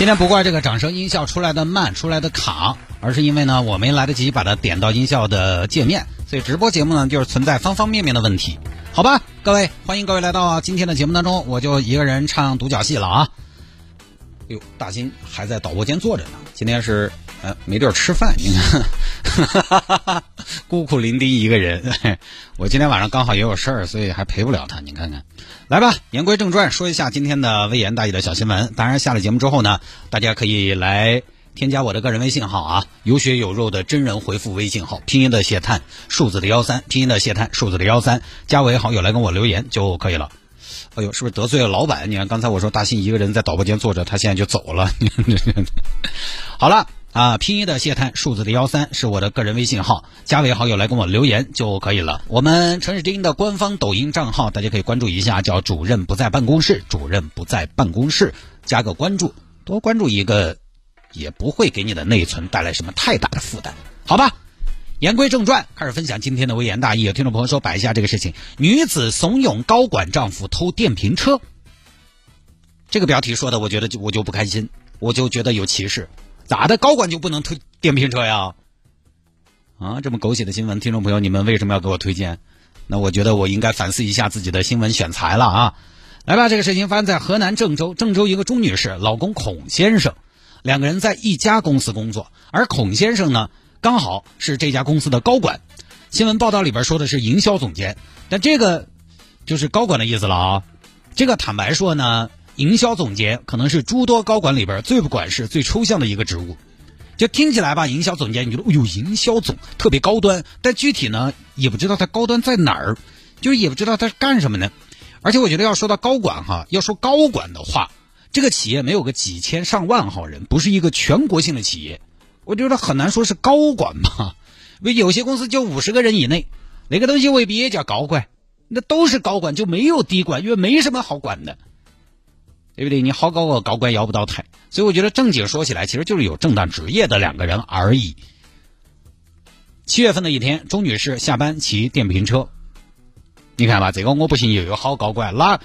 今天不怪这个掌声音效出来的慢，出来的卡，而是因为呢，我没来得及把它点到音效的界面，所以直播节目呢就是存在方方面面的问题。好吧，各位，欢迎各位来到今天的节目当中，我就一个人唱独角戏了啊！哎呦，大金还在导播间坐着呢，今天是呃没地儿吃饭，你看，哈哈哈孤苦伶仃一个人。我今天晚上刚好也有事儿，所以还陪不了他。你看看，来吧，言归正传，说一下今天的微言大义的小新闻。当然，下了节目之后呢，大家可以来添加我的个人微信号啊，有血有肉的真人回复微信号，拼音的谢探，数字的幺三，拼音的谢探，数字的幺三，加为好友来跟我留言就可以了。哎呦，是不是得罪了老板？你看刚才我说大信一个人在导播间坐着，他现在就走了。好了啊，拼音的谢探，数字的幺三是我的个人微信号，加为好友来跟我留言就可以了。我们城市之音的官方抖音账号，大家可以关注一下，叫主任不在办公室，主任不在办公室，加个关注，多关注一个，也不会给你的内存带来什么太大的负担，好吧？言归正传，开始分享今天的微言大义。有听众朋友说摆一下这个事情：女子怂恿高管丈夫偷电瓶车。这个标题说的，我觉得就我就不开心，我就觉得有歧视。咋的，高管就不能推电瓶车呀？啊，这么狗血的新闻，听众朋友，你们为什么要给我推荐？那我觉得我应该反思一下自己的新闻选材了啊！来吧，这个事情发生在河南郑州，郑州一个钟女士，老公孔先生，两个人在一家公司工作，而孔先生呢？刚好是这家公司的高管，新闻报道里边说的是营销总监，但这个就是高管的意思了啊。这个坦白说呢，营销总监可能是诸多高管里边最不管事、最抽象的一个职务。就听起来吧，营销总监你觉得，哎呦，营销总特别高端，但具体呢也不知道他高端在哪儿，就是也不知道他是干什么呢。而且我觉得要说到高管哈，要说高管的话，这个企业没有个几千上万号人，不是一个全国性的企业。我觉得很难说是高管吧，因为有些公司就五十个人以内，那个东西未必也叫高管，那都是高管就没有低管，因为没什么好管的，对不对？你好高个高官摇不到台，所以我觉得正经说起来，其实就是有正当职业的两个人而已。七月份的一天，钟女士下班骑电瓶车，你看吧，这个我不信又有好高管，那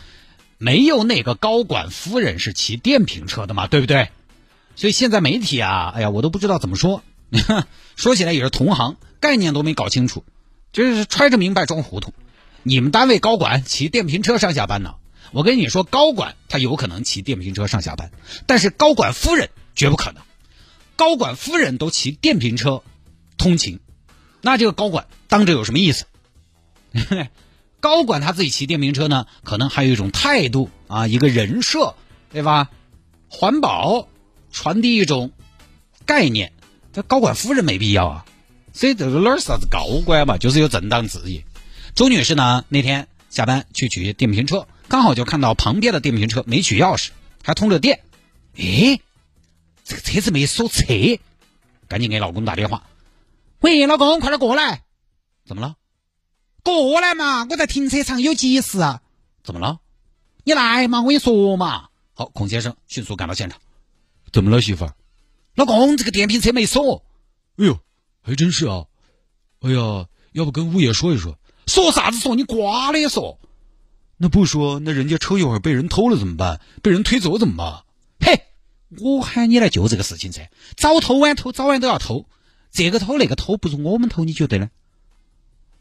没有哪个高管夫人是骑电瓶车的嘛，对不对？所以现在媒体啊，哎呀，我都不知道怎么说。说起来也是同行，概念都没搞清楚，就是揣着明白装糊涂。你们单位高管骑电瓶车上下班呢？我跟你说，高管他有可能骑电瓶车上下班，但是高管夫人绝不可能。高管夫人都骑电瓶车通勤，那这个高管当着有什么意思？高管他自己骑电瓶车呢，可能还有一种态度啊，一个人设，对吧？环保。传递一种概念，这高管夫人没必要啊，所以这个哪儿啥子高管嘛，就是有正当职业。周女士呢，那天下班去取电瓶车，刚好就看到旁边的电瓶车没取钥匙，还通着电。诶，这个车子没锁车，赶紧给老公打电话。喂，老公，快点过来。怎么了？过来嘛，我在停车场有急事。啊。怎么了？你来嘛，我跟你说嘛。好，孔先生迅速赶到现场。怎么了，媳妇儿？老公，这个电瓶车没锁。哎呦，还真是啊！哎呀，要不跟物业说一说？说啥子说？你瓜的说？那不说，那人家车一会儿被人偷了怎么办？被人推走怎么办？嘿，我喊你来就这个事情噻，早偷晚偷，早晚都要偷。这个偷那个偷，不是我们偷，你觉得呢？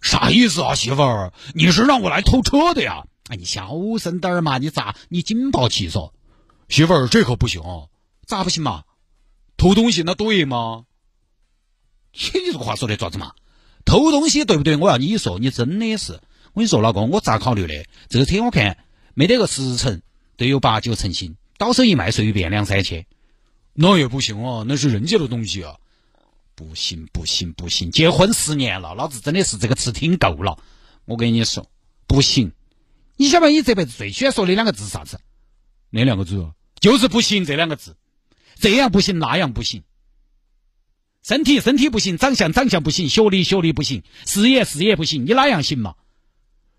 啥意思啊，媳妇儿？你是让我来偷车的呀？哎，你小声点儿嘛！你咋？你警报器嗦？媳妇儿，这可不行。咋不行嘛？偷东西那对吗？你这个话说的爪子嘛？偷东西对不对？我要你说，你真的是我跟你说，老公，我咋考虑的？这个车我看没得个十成，都有八九成新，到手一卖随便两三千。那也不行啊，那是人家的东西啊！不行不行不行！结婚十年了，老子真的是这个词听够了。我跟你说，不行！你晓得你这辈子最喜欢说的两个字是啥子？哪两个字？就是不行这两个字。这样不行，那样不行。身体身体不行，长相长相不行，学历学历不行，事业事业不行，你哪样行嘛？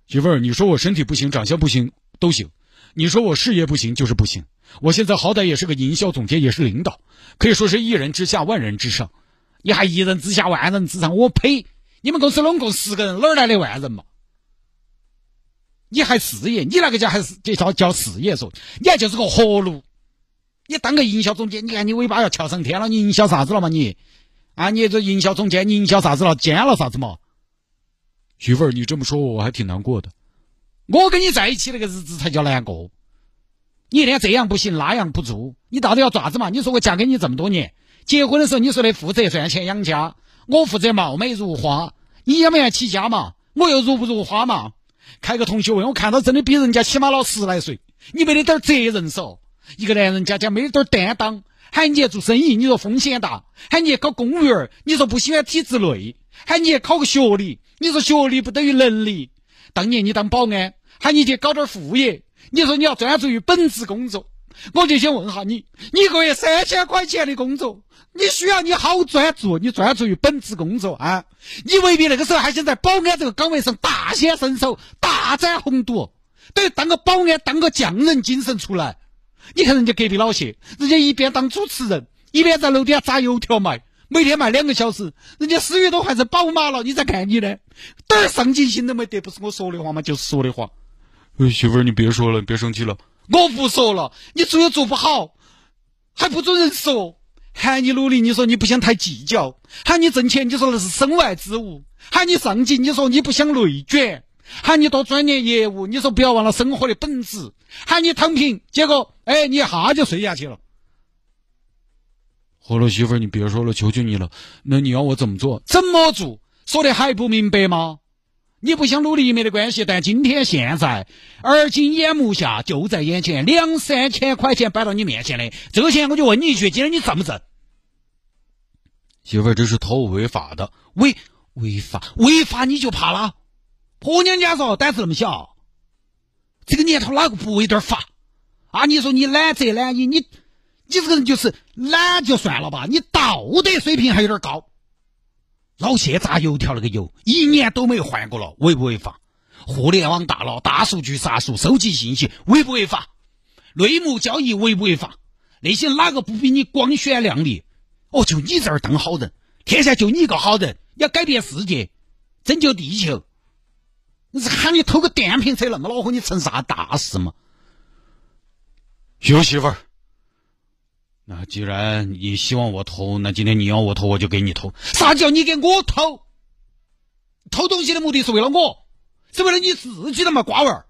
媳妇儿，你说我身体不行，长相不行都行，你说我事业不行就是不行。我现在好歹也是个营销总监，也是领导，可以说是一人之下万人之上。你还一人之下万人之上？我呸！你们公司拢共十个人，哪儿来的万人嘛？你还事业？你那个叫还是叫叫事业？说你还就是个活路。你当个营销总监，你看你尾巴要翘上天了，你营销啥子了嘛你？啊，你这营销总监，你营销啥子了？奸了啥子嘛？媳妇儿，你这么说我还挺难过的。我跟你在一起那个日子才叫难过。你一天这样不行那样不做，你到底要爪子嘛？你说我嫁给你这么多年，结婚的时候你说的负责赚钱养家，我负责貌美如花，你要不要起家嘛？我又如不如花嘛？开个同学会，我看到真的比人家起码老十来岁，你没得点责任嗦。一个男人家家没得点担当，喊你做生意，你说风险大；喊你搞公务员，你说不喜欢体制内；喊你考个学历，你说学历不等于能力。当年你当保安，喊你去搞点副业，你说你要专注于本职工作。我就想问下你，你一个月三千块钱的工作，你需要你好专注，你专注于本职工作啊？你未必那个时候还想在保安这个岗位上大显身手、大展宏图，等于当个保安、当个匠人精神出来。你看人家隔壁老谢，人家一边当主持人，一边在楼底下炸油条卖，每天卖两个小时，人家思域都换成宝马了。你再看你呢，点儿上进心都没得，不是我说的话吗？就是说的话。媳妇儿，你别说了，你别生气了。我不说了，你做又做不好，还不准人说。喊你努力，你说你不想太计较；喊你挣钱，你说那是身外之物；喊你上进，你说你不想内卷。喊你多钻研业务，你说不要忘了生活的本质；喊你躺平，结果哎，你一下就睡下去了。好了，媳妇儿，你别说了，求求你了。那你要我怎么做？怎么做？说的还不明白吗？你不想努力也没得关系，但今天现在，而今眼目下就在眼前，两三千块钱摆到你面前的，这个钱我就问你一句：今天你挣不挣？媳妇儿，这是偷违法的，违违法违法你就怕了？婆娘家说胆子那么小，这个年头哪个不会点法啊？你说你懒贼懒你你你这个人就是懒就算了吧，你道德水平还有点高。老谢炸油条那个油一年都没换过了，违不违法？互联网大佬大数据杀熟收集信息，违不违法？内幕交易违不违法？那些哪个不比你光鲜亮丽？哦，就你这儿当好人，天下就你一个好人，要改变世界，拯救地球。你是喊你偷个电瓶车那么恼火，你成啥大事嘛？有媳妇儿，那既然你希望我偷，那今天你要我偷，我就给你偷。啥叫你给我偷？偷东西的目的是为了我，是为了你自己的嘛瓜娃儿。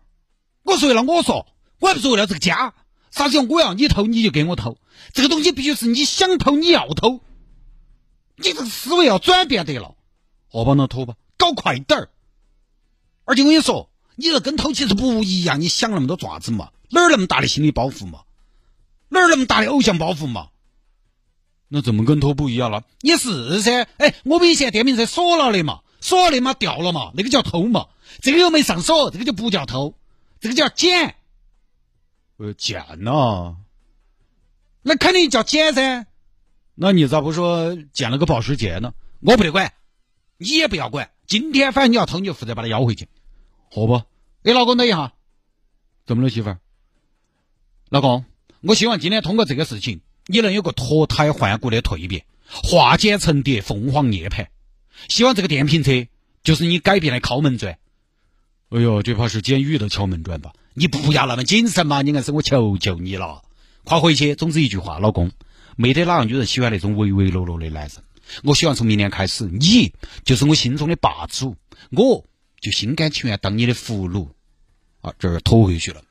我是为了我说，我还不是为了这个家。啥叫我要你偷你就给我偷？这个东西必须是你想偷你要偷，你这个思维要转变得了。我帮他偷吧，搞快点儿。而且我跟你说，你这跟偷其实不一样，你想那么多爪子嘛？哪儿那么大的心理包袱嘛？哪儿那么大的偶像包袱嘛？那怎么跟偷不一样了？也是噻，哎，我们以前电瓶车锁了的嘛，锁了的嘛掉了嘛，那个叫偷嘛。这个又没上锁，这个就不叫偷，这个叫捡。呃，捡呐？那肯定叫捡噻。那你咋不说捡了个保时捷呢？我不得管，你也不要管。今天反正你要偷，你就负责把它要回去。好吧，哎，老公等一下，怎么了，媳妇儿？老公，我希望今天通过这个事情，你能有个脱胎换骨的蜕变，化茧成蝶，凤凰涅槃。希望这个电瓶车就是你改变的敲门砖。哎呦，这怕是监狱的敲门砖吧？你不要那么谨慎嘛！你硬是我求求你了，快回去。总之一句话，老公，没得哪个女人喜欢那种唯唯诺诺的男人。我希望从明年开始，你就是我心中的霸主。我。就心甘情愿当你的俘虏，啊，这儿拖回去了，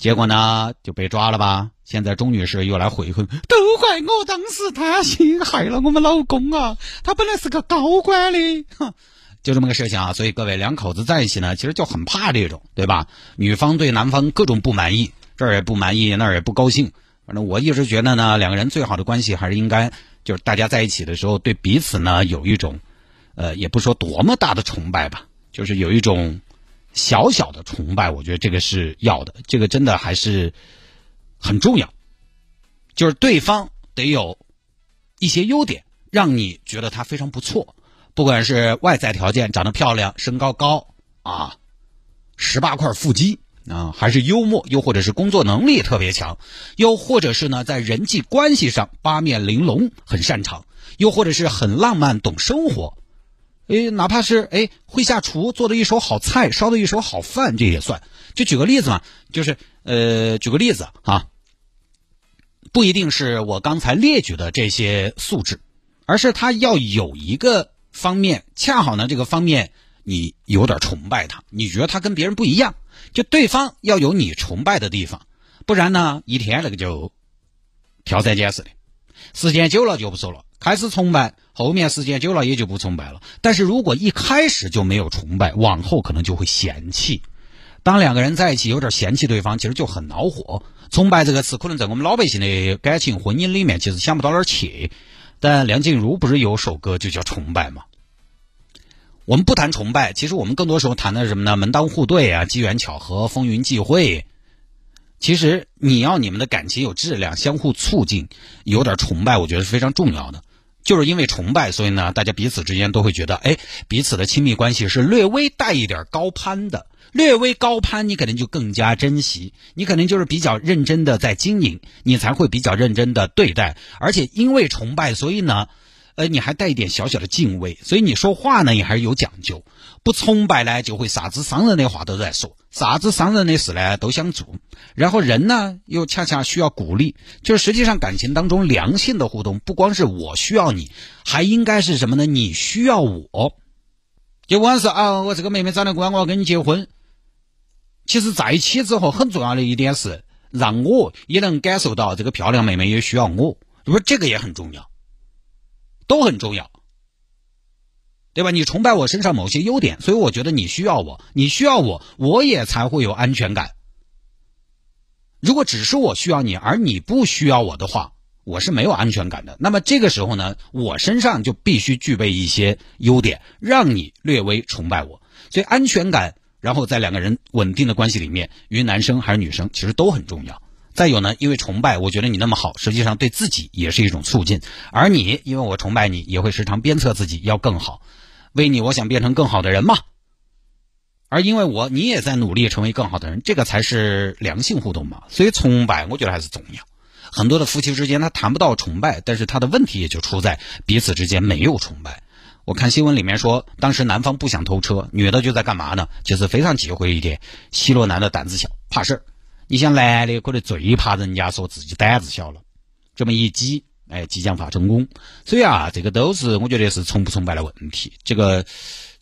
结果呢就被抓了吧？现在钟女士又来悔恨，都怪我当时贪心，害了我们老公啊！他本来是个高官的，哼，就这么个事情啊。所以各位两口子在一起呢，其实就很怕这种，对吧？女方对男方各种不满意，这儿也不满意，那儿也不高兴。反正我一直觉得呢，两个人最好的关系还是应该就是大家在一起的时候，对彼此呢有一种，呃，也不说多么大的崇拜吧。就是有一种小小的崇拜，我觉得这个是要的，这个真的还是很重要。就是对方得有一些优点，让你觉得他非常不错，不管是外在条件长得漂亮、身高高啊，十八块腹肌啊，还是幽默，又或者是工作能力特别强，又或者是呢在人际关系上八面玲珑，很擅长，又或者是很浪漫、懂生活。诶，哪怕是诶会下厨，做的一手好菜，烧的一手好饭，这也算。就举个例子嘛，就是呃，举个例子啊，不一定是我刚才列举的这些素质，而是他要有一个方面，恰好呢这个方面你有点崇拜他，你觉得他跟别人不一样，就对方要有你崇拜的地方，不然呢一天那个就挑三拣四的，时间久了就不说了。开始崇拜，后面时间久了也就不崇拜了。但是如果一开始就没有崇拜，往后可能就会嫌弃。当两个人在一起有点嫌弃对方，其实就很恼火。崇拜这个词，可能在我们老百姓的感情婚姻里面，其实想不到哪儿去。但梁静茹不是有首歌就叫《崇拜》吗？我们不谈崇拜，其实我们更多时候谈的什么呢？门当户对啊，机缘巧合，风云际会。其实你要你们的感情有质量，相互促进，有点崇拜，我觉得是非常重要的。就是因为崇拜，所以呢，大家彼此之间都会觉得，哎，彼此的亲密关系是略微带一点高攀的，略微高攀，你可能就更加珍惜，你可能就是比较认真的在经营，你才会比较认真的对待，而且因为崇拜，所以呢。呃，你还带一点小小的敬畏，所以你说话呢也还是有讲究。不崇拜呢，就会啥子伤人的话都在说，啥子伤人的事呢都想做。然后人呢又恰恰需要鼓励，就是实际上感情当中良性的互动，不光是我需要你，还应该是什么呢？你需要我。就光是啊，我这个妹妹长得乖，我要跟你结婚。其实在一起之后，很重要的一点是，让我也能感受到这个漂亮妹妹也需要我，不是这个也很重要。都很重要，对吧？你崇拜我身上某些优点，所以我觉得你需要我，你需要我，我也才会有安全感。如果只是我需要你，而你不需要我的话，我是没有安全感的。那么这个时候呢，我身上就必须具备一些优点，让你略微崇拜我。所以安全感，然后在两个人稳定的关系里面，于男生还是女生，其实都很重要。再有呢，因为崇拜，我觉得你那么好，实际上对自己也是一种促进。而你，因为我崇拜你，也会时常鞭策自己要更好。为你，我想变成更好的人嘛。而因为我，你也在努力成为更好的人，这个才是良性互动嘛。所以崇拜，我觉得还是重要。很多的夫妻之间，他谈不到崇拜，但是他的问题也就出在彼此之间没有崇拜。我看新闻里面说，当时男方不想偷车，女的就在干嘛呢？就是非常忌讳一点，奚落男的胆子小，怕事儿。你像男的可能最怕人家说自己胆子小了，这么一挤，哎，即将发成功。所以啊，这个都是我觉得是崇不崇拜的问题。这个，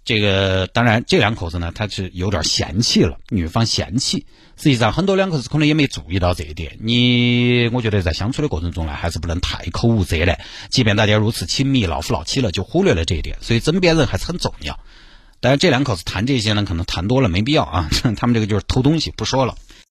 这个当然，这两口子呢，他是有点嫌弃了，女方嫌弃。实际上，很多两口子可能也没注意到这一点。你，我觉得在相处的过程中呢，还是不能太口无遮拦。即便大家如此亲密，老夫老妻了，就忽略了这一点。所以枕边人还是很重要。但是这两口子谈这些呢，可能谈多了没必要啊。他们这个就是偷东西，不说了。